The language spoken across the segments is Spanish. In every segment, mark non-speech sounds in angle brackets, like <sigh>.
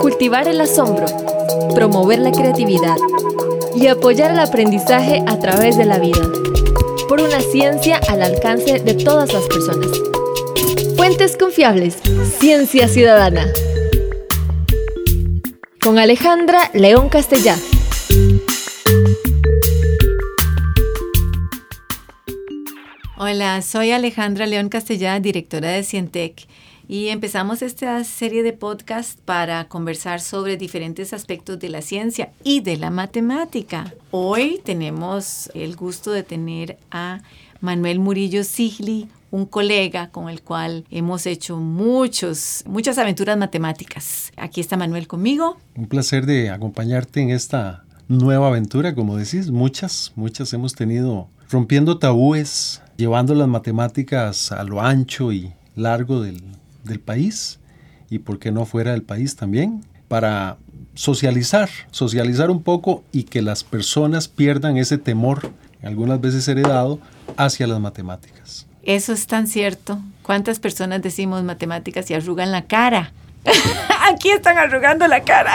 Cultivar el asombro, promover la creatividad y apoyar el aprendizaje a través de la vida. Por una ciencia al alcance de todas las personas. Fuentes confiables. Ciencia Ciudadana. Con Alejandra León Castellá. Hola, soy Alejandra León Castellá, directora de Cientec, y empezamos esta serie de podcast para conversar sobre diferentes aspectos de la ciencia y de la matemática. Hoy tenemos el gusto de tener a Manuel Murillo Sigli, un colega con el cual hemos hecho muchos, muchas aventuras matemáticas. Aquí está Manuel conmigo. Un placer de acompañarte en esta nueva aventura, como decís, muchas, muchas hemos tenido rompiendo tabúes, llevando las matemáticas a lo ancho y largo del, país y por qué no fuera del país también, para socializar, socializar un poco y que las personas pierdan ese temor, algunas veces heredado, hacia las matemáticas. Eso es tan cierto. ¿Cuántas personas decimos matemáticas y arrugan la cara? <laughs> Aquí están arrugando la cara.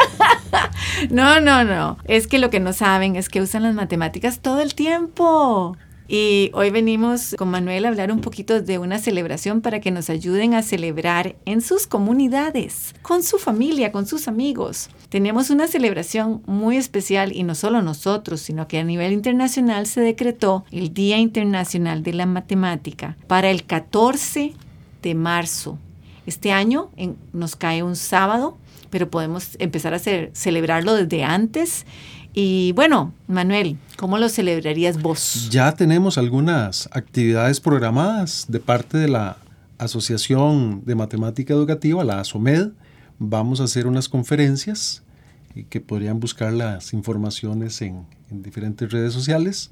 <laughs> no, no, no. Es que lo que no saben es que usan las matemáticas todo el tiempo. Y hoy venimos con Manuel a hablar un poquito de una celebración para que nos ayuden a celebrar en sus comunidades, con su familia, con sus amigos. Tenemos una celebración muy especial y no solo nosotros, sino que a nivel internacional se decretó el Día Internacional de la Matemática para el 14 de marzo. Este año nos cae un sábado, pero podemos empezar a celebrarlo desde antes y bueno, Manuel, ¿cómo lo celebrarías vos? Ya tenemos algunas actividades programadas de parte de la Asociación de Matemática Educativa, la ASOMED. Vamos a hacer unas conferencias que podrían buscar las informaciones en, en diferentes redes sociales,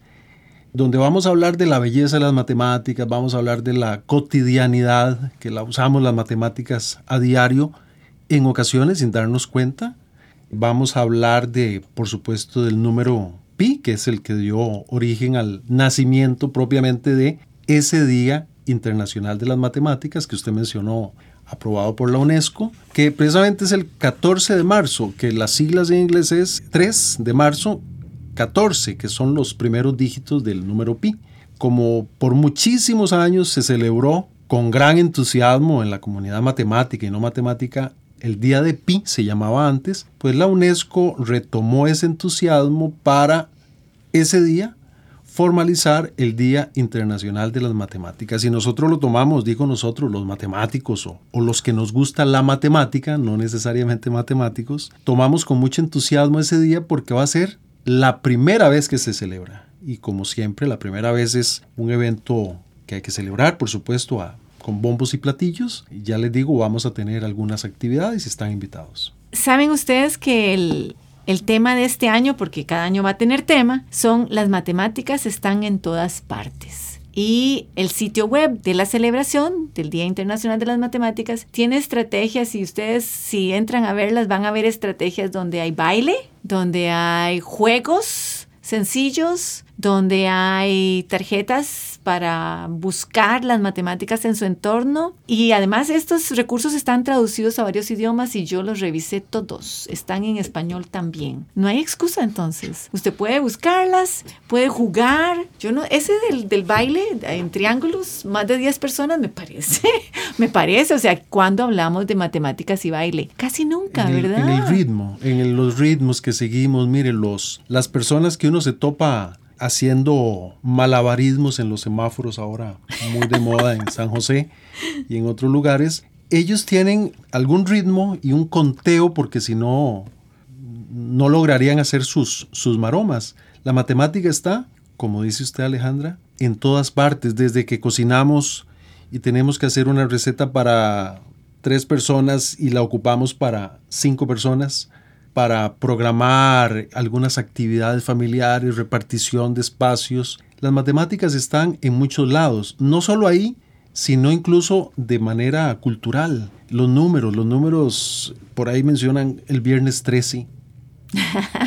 donde vamos a hablar de la belleza de las matemáticas, vamos a hablar de la cotidianidad, que la usamos las matemáticas a diario, en ocasiones sin darnos cuenta, Vamos a hablar de, por supuesto, del número pi, que es el que dio origen al nacimiento propiamente de ese Día Internacional de las Matemáticas que usted mencionó, aprobado por la UNESCO, que precisamente es el 14 de marzo, que las siglas en inglés es 3 de marzo 14, que son los primeros dígitos del número pi. Como por muchísimos años se celebró con gran entusiasmo en la comunidad matemática y no matemática el día de Pi se llamaba antes, pues la UNESCO retomó ese entusiasmo para ese día formalizar el Día Internacional de las Matemáticas. Y nosotros lo tomamos, digo nosotros, los matemáticos o, o, los que nos gusta la matemática, no necesariamente matemáticos, tomamos con mucho entusiasmo ese día porque va a ser la primera vez que se celebra. Y como siempre, la primera vez es un evento que hay que celebrar, por supuesto, a bombos y platillos. Ya les digo, vamos a tener algunas actividades y están invitados. ¿Saben ustedes que el, el tema de este año, porque cada año va a tener tema, son las matemáticas están en todas partes? Y el sitio web de la celebración del Día Internacional de las Matemáticas tiene estrategias y ustedes si entran a verlas van a ver estrategias donde hay baile, donde hay juegos sencillos, donde hay tarjetas para buscar las matemáticas en su entorno y además estos recursos están traducidos a varios idiomas y yo los revisé todos, están en español también. No hay excusa entonces. Usted puede buscarlas, puede jugar. Yo no ese del, del baile en triángulos, más de 10 personas me parece. <laughs> me parece, o sea, cuando hablamos de matemáticas y baile, casi nunca, ¿verdad? En el ritmo, en los ritmos que seguimos, mire, los las personas que uno se topa haciendo malabarismos en los semáforos ahora, muy de moda en San José y en otros lugares, ellos tienen algún ritmo y un conteo porque si no, no lograrían hacer sus, sus maromas. La matemática está, como dice usted Alejandra, en todas partes, desde que cocinamos y tenemos que hacer una receta para tres personas y la ocupamos para cinco personas, para programar algunas actividades familiares, repartición de espacios. Las matemáticas están en muchos lados, no solo ahí, sino incluso de manera cultural. Los números, los números, por ahí mencionan el viernes 13,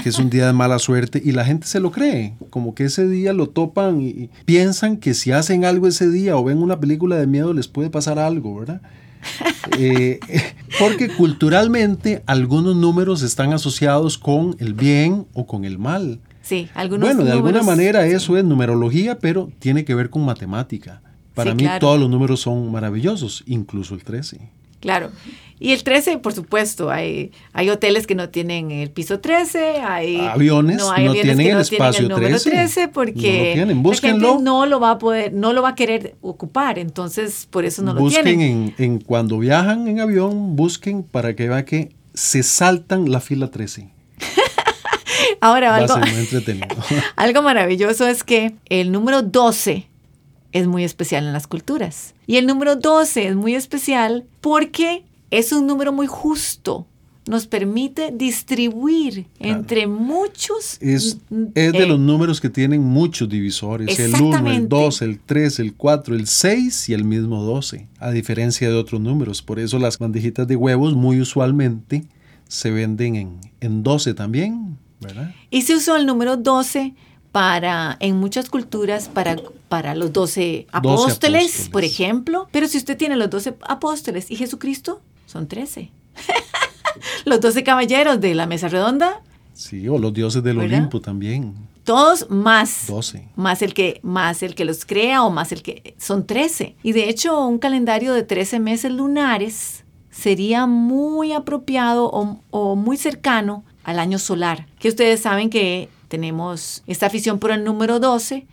que es un día de mala suerte, y la gente se lo cree, como que ese día lo topan y piensan que si hacen algo ese día o ven una película de miedo les puede pasar algo, ¿verdad? Eh, <laughs> porque culturalmente algunos números están asociados con el bien o con el mal. Sí, algunos Bueno, de alguna manera eso es numerología, pero tiene que ver con matemática. Para Sí, mí claro. todos los números son maravillosos, incluso el 13. Claro. Y el 13, por supuesto, hay, hay hoteles que no tienen el piso 13, hay Aviones no aviones tienen que el no espacio número 13. 13 porque No lo tienen, la gente no lo va a poder, no lo va a querer ocupar, entonces por eso no lo busquen tienen. en, en cuando viajan en avión, busquen para que vean que se saltan la fila 13. <laughs> Ahora Va a algo, ser muy entretenido. <laughs> algo maravilloso es que el número 12 es muy especial en las culturas. Y el número 12 es muy especial porque es un número muy justo. Nos permite distribuir Claro. entre muchos. Es, es de eh, los números que tienen muchos divisores. El 1, el Exactamente. 2, el 3, el 4, el 6 y el mismo 12. A diferencia de otros números. Por eso las bandejitas de huevos muy usualmente se venden en, en 12 también. ¿Verdad? Y se usó el número 12 para, en muchas culturas, para, para los 12 apóstoles, apóstoles. por ejemplo. Pero si usted tiene los 12 apóstoles y Jesucristo, son 13. <laughs> los 12 caballeros de la mesa redonda, Sí, o los dioses del ¿Verdad? Olimpo también. todos más. 12. Más el, que, más el que los crea o más el que... Son 13. Y de hecho, un calendario de 13 meses lunares sería muy apropiado o, o muy cercano al año solar. Que ustedes saben que tenemos esta afición por el número 12,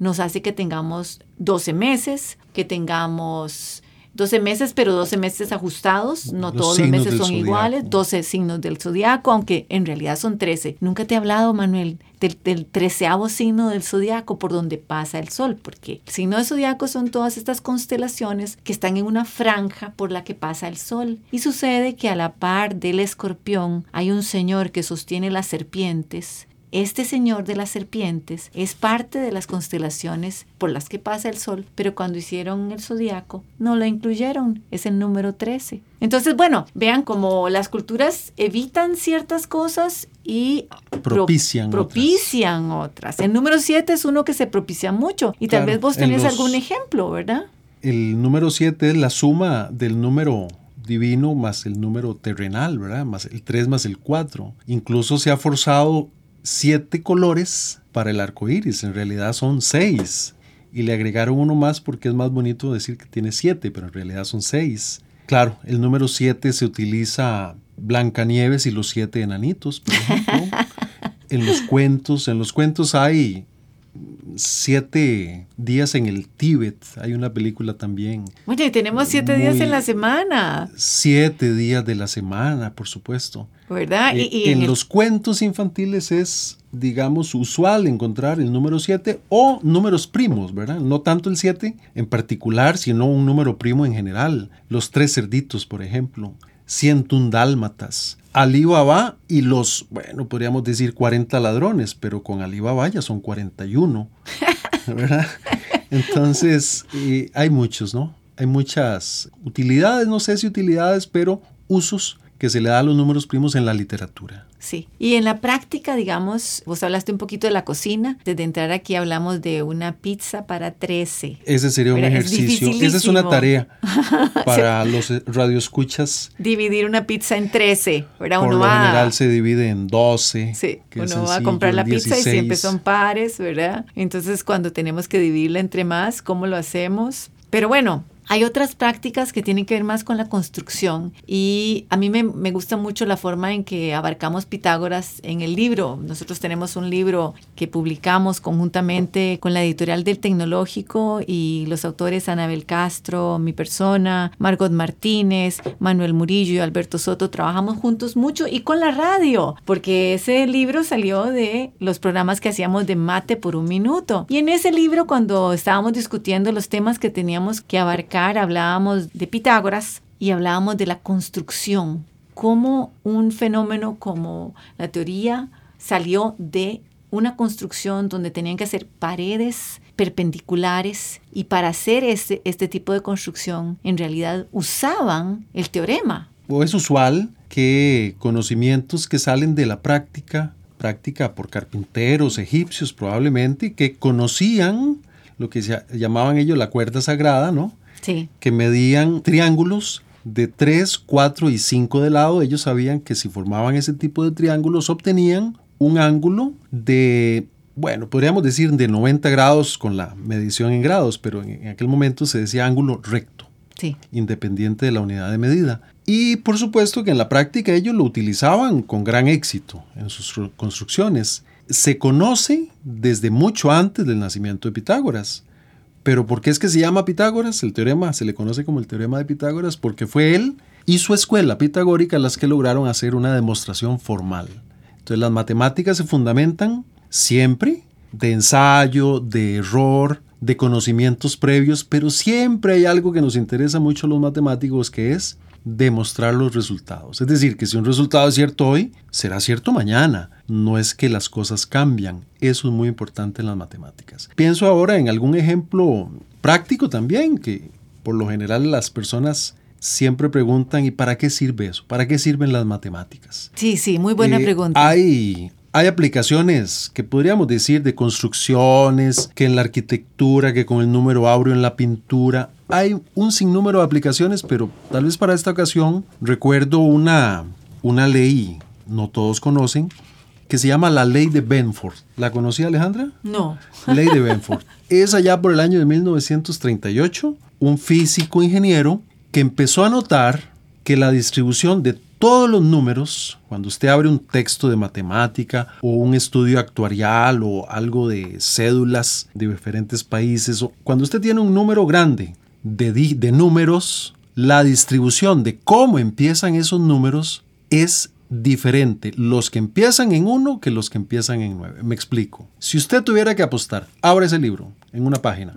nos hace que tengamos 12 meses, que tengamos 12 meses, pero 12 meses ajustados. No Los todos los meses son zodiaco. iguales. 12 signos del zodiaco, aunque en realidad son 13. Nunca te he hablado, Manuel, del, del treceavo signo del zodiaco por donde pasa el sol, porque el signo del zodiaco son todas estas constelaciones que están en una franja por la que pasa el sol. Y sucede que a la par del escorpión hay un señor que sostiene las serpientes. Este señor de las serpientes es parte de las constelaciones por las que pasa el sol, pero cuando hicieron el zodiaco no lo incluyeron, es el número 13. Entonces, bueno, vean cómo las culturas evitan ciertas cosas y pro- Propician otras. propician otras. El número 7 es uno que se propicia mucho y tal vez vos en tenés los- algún ejemplo, ¿verdad? El número 7 es la suma del número divino más el número terrenal, ¿verdad? Más el 3 más el 4. Incluso se ha forzado siete colores para el arco iris. En realidad son seis. Y le agregaron uno más porque es más bonito decir que tiene siete, pero en realidad son seis. Claro, el número 7 se utiliza Blancanieves y los siete enanitos, por ejemplo. <laughs> en los cuentos, en los cuentos hay siete días en el Tíbet. Hay una película también. Y tenemos siete días en la semana, Siete días de la semana, por supuesto. ¿verdad? Eh, Y, y en los cuentos infantiles es, digamos, usual encontrar el número 7 o números primos, ¿verdad? No tanto el 7 en particular, sino un número primo en general. Los tres cerditos, por ejemplo. 101 dálmatas. Ali Baba y los, bueno, podríamos decir 40 ladrones, pero con Ali Baba ya son 41, <laughs> ¿verdad? Entonces, eh, hay muchos, ¿no? Hay muchas utilidades, no sé si utilidades, pero usos que se le da a los números primos en la literatura. Sí, y en la práctica, digamos, vos hablaste un poquito de la cocina. Desde entrar aquí hablamos de una pizza para 13. Ese sería un Mira, es ejercicio. Esa es una tarea <laughs> para los eh, radioescuchas. Dividir una pizza en 13, ¿verdad? Por uno lo va, general se divide en 12. sí, uno va a comprar la pizza y siempre 16. son pares, ¿verdad? Entonces, cuando tenemos que dividirla entre más, ¿cómo lo hacemos? Pero bueno, hay otras prácticas que tienen que ver más con la construcción y a mí me, me gusta mucho la forma en que abarcamos Pitágoras en el libro. Nosotros tenemos un libro que publicamos conjuntamente con la editorial del Tecnológico y los autores Anabel Castro, mi persona, Margot Martínez, Manuel Murillo y Alberto Soto. Trabajamos juntos mucho y con la radio, porque ese libro salió de los programas que hacíamos de mate por un minuto. Y en ese libro, cuando estábamos discutiendo los temas que teníamos que abarcar, hablábamos de Pitágoras y hablábamos de la construcción, cómo un fenómeno como la teoría salió de una construcción donde tenían que hacer paredes perpendiculares y para hacer este, este tipo de construcción en realidad usaban el teorema. O es usual que conocimientos que salen de la práctica, práctica por carpinteros egipcios probablemente, que conocían lo que se llamaban ellos la cuerda sagrada, ¿no? Sí, que medían triángulos de 3, 4 y 5 de lado, ellos sabían que si formaban ese tipo de triángulos obtenían un ángulo de, bueno, podríamos decir de 90 grados con la medición en grados, pero en, aquel momento se decía ángulo recto, sí. independiente de la unidad de medida. Y por supuesto que en la práctica ellos lo utilizaban con gran éxito en sus construcciones. Se conoce desde mucho antes del nacimiento de Pitágoras. Pero ¿por qué es que se llama Pitágoras? El teorema se le conoce como el teorema de Pitágoras porque fue él y su escuela pitagórica las que lograron hacer una demostración formal. Entonces las matemáticas se fundamentan siempre de ensayo, de error, de conocimientos previos, pero siempre hay algo que nos interesa mucho a los matemáticos que es demostrar los resultados. Es decir, que si un resultado es cierto hoy, será cierto mañana. No es que las cosas cambian. Eso es muy importante en las matemáticas. Pienso ahora en algún ejemplo práctico también, que por lo general las personas siempre preguntan, ¿y para qué sirve eso? ¿Para qué sirven las matemáticas? Sí, sí, muy buena eh, pregunta. Hay, hay aplicaciones que podríamos decir de construcciones, que en la arquitectura, que con el número áureo en la pintura. Hay un sinnúmero de aplicaciones, pero tal vez para esta ocasión recuerdo una, una ley, no todos conocen, que se llama la ley de Benford. ¿La conocía Alejandra? No. Ley de Benford. <laughs> es allá por el año de 1938, un físico ingeniero que empezó a notar que la distribución de todos los números, cuando usted abre un texto de matemática o un estudio actuarial o algo de cédulas de diferentes países, o cuando usted tiene un número grande de, números, la distribución de cómo empiezan esos números es diferente los que empiezan en uno que los que empiezan en nueve. Me explico. Si usted tuviera que apostar, abre ese libro en una página.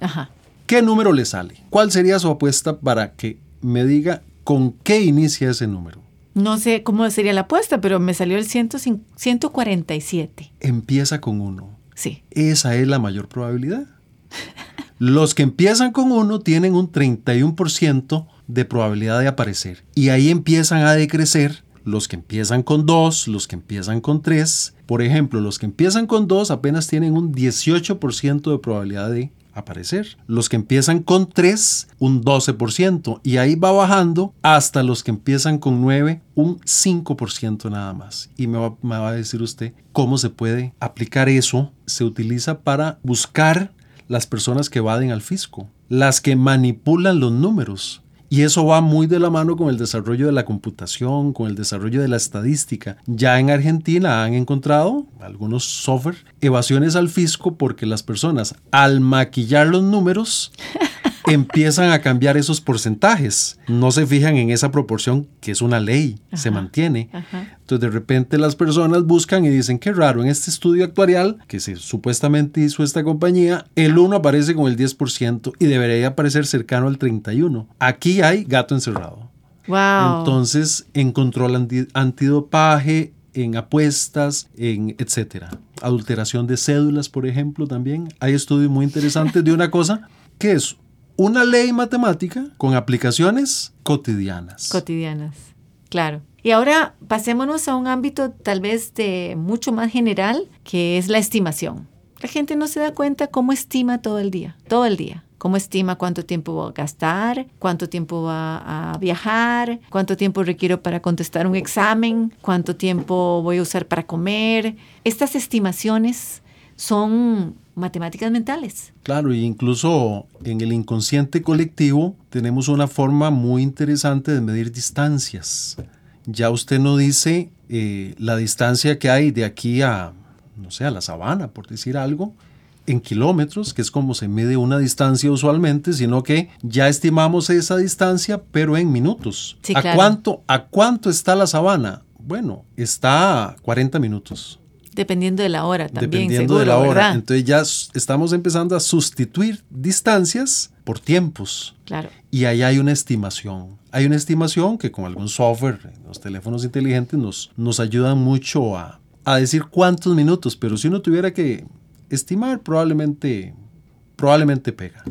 ¿Qué número le sale? ¿Cuál sería su apuesta para que me diga con qué inicia ese número? No sé cómo sería la apuesta, pero me salió el 147. Empieza con uno. Sí. Esa es la mayor probabilidad. <laughs> Los que empiezan con uno tienen un 31% de probabilidad de aparecer. Y ahí empiezan a decrecer los que empiezan con dos, los que empiezan con tres. Por ejemplo, los que empiezan con dos apenas tienen un 18% de probabilidad de aparecer. Los que empiezan con 3, un 12%. Y ahí va bajando hasta los que empiezan con 9, un 5% nada más. Y me va, me va a decir usted cómo se puede aplicar eso. Se utiliza para buscar las personas que evaden al fisco, las que manipulan los números. Y eso va muy de la mano con el desarrollo de la computación, con el desarrollo de la estadística. Ya en Argentina han encontrado algunos software evasiones al fisco porque las personas al maquillar los números <laughs> empiezan a cambiar esos porcentajes. No se fijan en esa proporción que es una ley, se mantiene. Entonces de repente las personas buscan y dicen, qué raro, en este estudio actuarial que se supuestamente hizo esta compañía, el 1 aparece con el 10% y debería aparecer cercano al 31. Aquí hay gato encerrado. Wow. Entonces, en control antidopaje, en apuestas, en etcétera. Adulteración de cédulas, por ejemplo, también. Hay estudios muy interesantes de una cosa que es una ley matemática con aplicaciones cotidianas. Cotidianas, claro. Y ahora pasémonos a un ámbito tal vez de mucho más general, que es la estimación. La gente no se da cuenta cómo estima todo el día, todo el día. Cómo estima cuánto tiempo va a gastar, cuánto tiempo va a viajar, cuánto tiempo requiero para contestar un examen, cuánto tiempo voy a usar para comer. Estas estimaciones son matemáticas mentales. Claro, e incluso en el inconsciente colectivo tenemos una forma muy interesante de medir distancias. Ya usted no dice eh, la distancia que hay de aquí a, no sé, a la sabana, por decir algo, en kilómetros, que es como se mide una distancia usualmente, sino que ya estimamos esa distancia, pero en minutos. ¿A, cuánto, ¿A cuánto está la sabana? Bueno, está a 40 minutos. Dependiendo de la hora también. Dependiendo de la hora. Entonces ya estamos empezando a sustituir distancias por tiempos. Claro. Y ahí hay una estimación. Hay una estimación que con algún software, los teléfonos inteligentes nos, nos ayudan mucho a, a decir cuántos minutos, pero si uno tuviera que estimar, probablemente probablemente pega.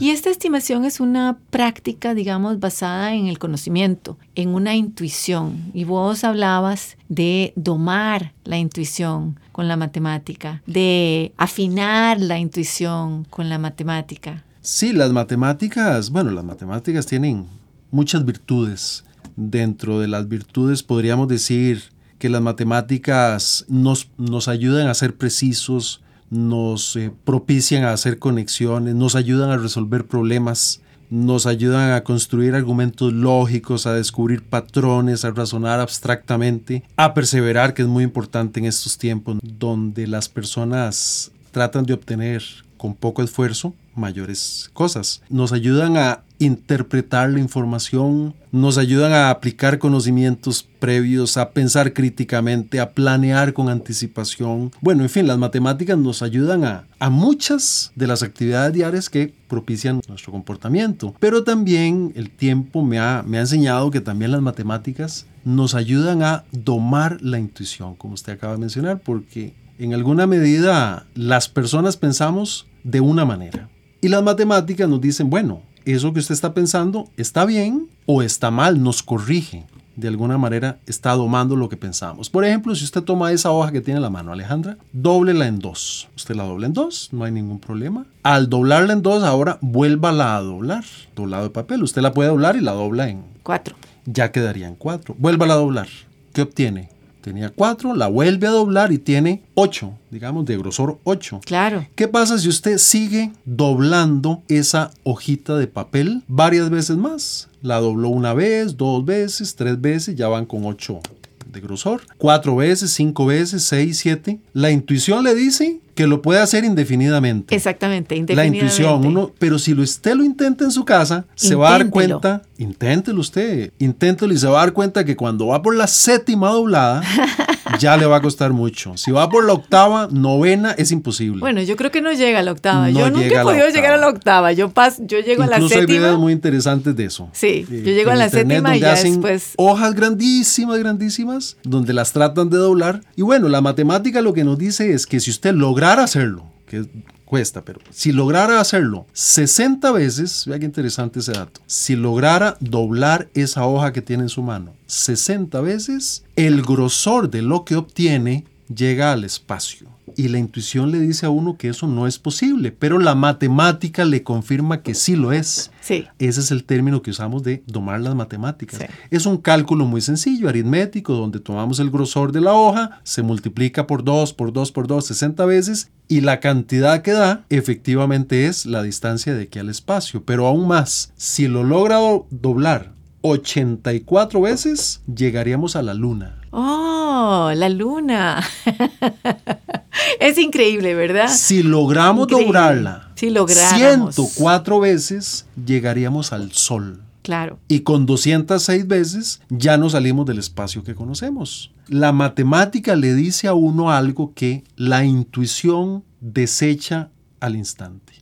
Y esta estimación es una práctica, digamos, basada en el conocimiento, en una intuición. Y vos hablabas de domar la intuición con la matemática, de afinar la intuición con la matemática. Sí, las matemáticas, bueno, las matemáticas tienen muchas virtudes. Dentro de las virtudes podríamos decir que las matemáticas nos, nos ayudan a ser precisos, nos eh, propician a hacer conexiones, nos ayudan a resolver problemas, nos ayudan a construir argumentos lógicos, a descubrir patrones, a razonar abstractamente, a perseverar, que es muy importante en estos tiempos donde las personas tratan de obtener con poco esfuerzo mayores cosas. Nos ayudan a interpretar la información, nos ayudan a aplicar conocimientos previos, a pensar críticamente, a planear con anticipación. Bueno, en fin, las matemáticas nos ayudan a, a muchas de las actividades diarias que propician nuestro comportamiento. Pero también el tiempo me ha, me ha enseñado que también las matemáticas nos ayudan a domar la intuición, como usted acaba de mencionar, porque en alguna medida las personas pensamos de una manera. Y las matemáticas nos dicen, bueno, eso que usted está pensando está bien o está mal, nos corrige. De alguna manera está domando lo que pensamos. Por ejemplo, si usted toma esa hoja que tiene en la mano, Alejandra, dóblela en dos. Usted la dobla en dos, no hay ningún problema. Al doblarla en dos, ahora vuélvala a doblar. Doblado de papel. Usted la puede doblar y la dobla en cuatro. Ya quedaría en cuatro. Vuélvala a doblar. ¿Qué obtiene? Tenía 4, la vuelve a doblar y tiene 8, digamos, de grosor 8. Claro. ¿Qué pasa si usted sigue doblando esa hojita de papel varias veces más? La dobló una vez, dos veces, tres veces, ya van con 8 de grosor. Cuatro veces, cinco veces, seis, siete. La intuición le dice que lo puede hacer indefinidamente. Exactamente, indefinidamente. La intuición, uno, pero si usted lo intenta en su casa, se va a dar cuenta, inténtelo usted, inténtelo y se va a dar cuenta que cuando va por la séptima doblada, <laughs> ya le va a costar mucho. Si va por la octava, novena, es imposible. Bueno, yo creo que no llega a la octava. yo nunca he podido llegar a la octava. Yo, paso, yo llego a la séptima. Incluso hay videos muy interesantes de eso. Sí, yo llego a la séptima y ya después... Hojas grandísimas, grandísimas, donde las tratan de doblar. Y bueno, la matemática lo que nos dice es que si usted lograra hacerlo, que cuesta, pero si lograra hacerlo 60 veces, vea qué interesante ese dato, si lograra doblar esa hoja que tiene en su mano 60 veces, el grosor de lo que obtiene llega al espacio. Y la intuición le dice a uno que eso no es posible, pero la matemática le confirma que sí lo es. Sí. Ese es el término que usamos de domar las matemáticas. Es un cálculo muy sencillo, aritmético, donde tomamos el grosor de la hoja, se multiplica por 2, por 2, por 2, 60 veces, y la cantidad que da efectivamente es la distancia de aquí al espacio. Pero aún más, si lo logra doblar 84 veces, llegaríamos a la luna. Oh, la luna. <laughs> es increíble, ¿verdad? Si logramos doblarla si 104 veces, llegaríamos al sol. Claro. Y con 206 veces ya no salimos del espacio que conocemos. La matemática le dice a uno algo que la intuición desecha al instante.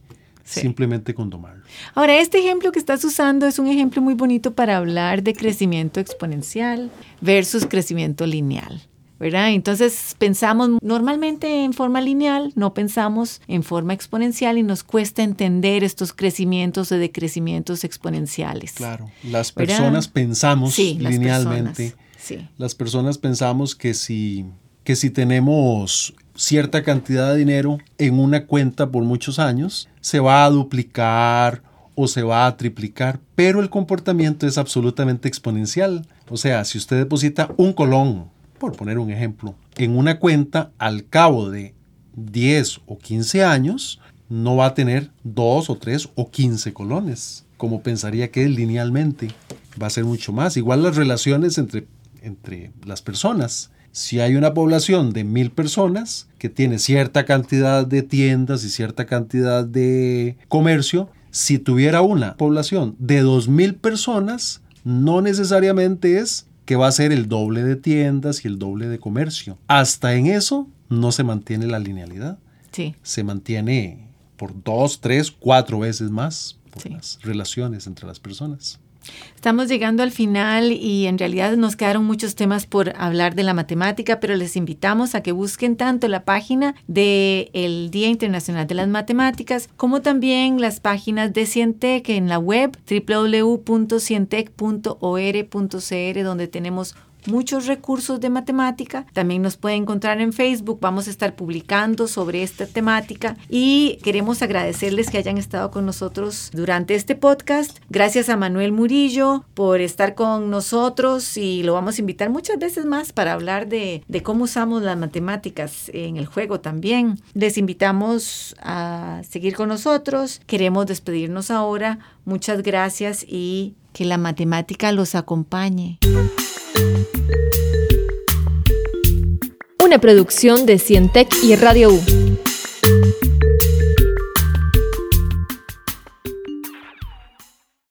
Simplemente con domarlo. Ahora, este ejemplo que estás usando es un ejemplo muy bonito para hablar de crecimiento exponencial versus crecimiento lineal. ¿verdad? Entonces pensamos normalmente en forma lineal, no pensamos en forma exponencial y nos cuesta entender estos crecimientos o decrecimientos exponenciales. Claro, las personas pensamos linealmente. sí. Las personas pensamos que si, que si tenemos cierta cantidad de dinero en una cuenta por muchos años, se va a duplicar o se va a triplicar, pero el comportamiento es absolutamente exponencial. O sea, si usted deposita un colón, por poner un ejemplo, en una cuenta al cabo de 10 o 15 años, no va a tener 2 o 3 o 15 colones, como pensaría que es linealmente. Va a ser mucho más. Igual las relaciones entre, entre las personas. Si hay una población de mil personas que tiene cierta cantidad de tiendas y cierta cantidad de comercio, si tuviera una población de 2.000 personas, no necesariamente es que va a ser el doble de tiendas y el doble de comercio. Hasta en eso no se mantiene la linealidad. Sí. Se mantiene por dos, tres, cuatro veces más por las relaciones entre las personas. Estamos llegando al final y en realidad nos quedaron muchos temas por hablar de la matemática, pero les invitamos a que busquen tanto la página del Día Internacional de las Matemáticas como también las páginas de Cientec en la web www.cientec.or.cr donde tenemos muchos recursos de matemática. También nos puede encontrar en Facebook. Vamos a estar publicando sobre esta temática y queremos agradecerles que hayan estado con nosotros durante este podcast. Gracias a Manuel Murillo por estar con nosotros y lo vamos a invitar muchas veces más para hablar de, de cómo usamos las matemáticas en el juego también. Les invitamos a seguir con nosotros. Queremos despedirnos ahora. Muchas gracias y que la matemática los acompañe. Una producción de Cientec y Radio U.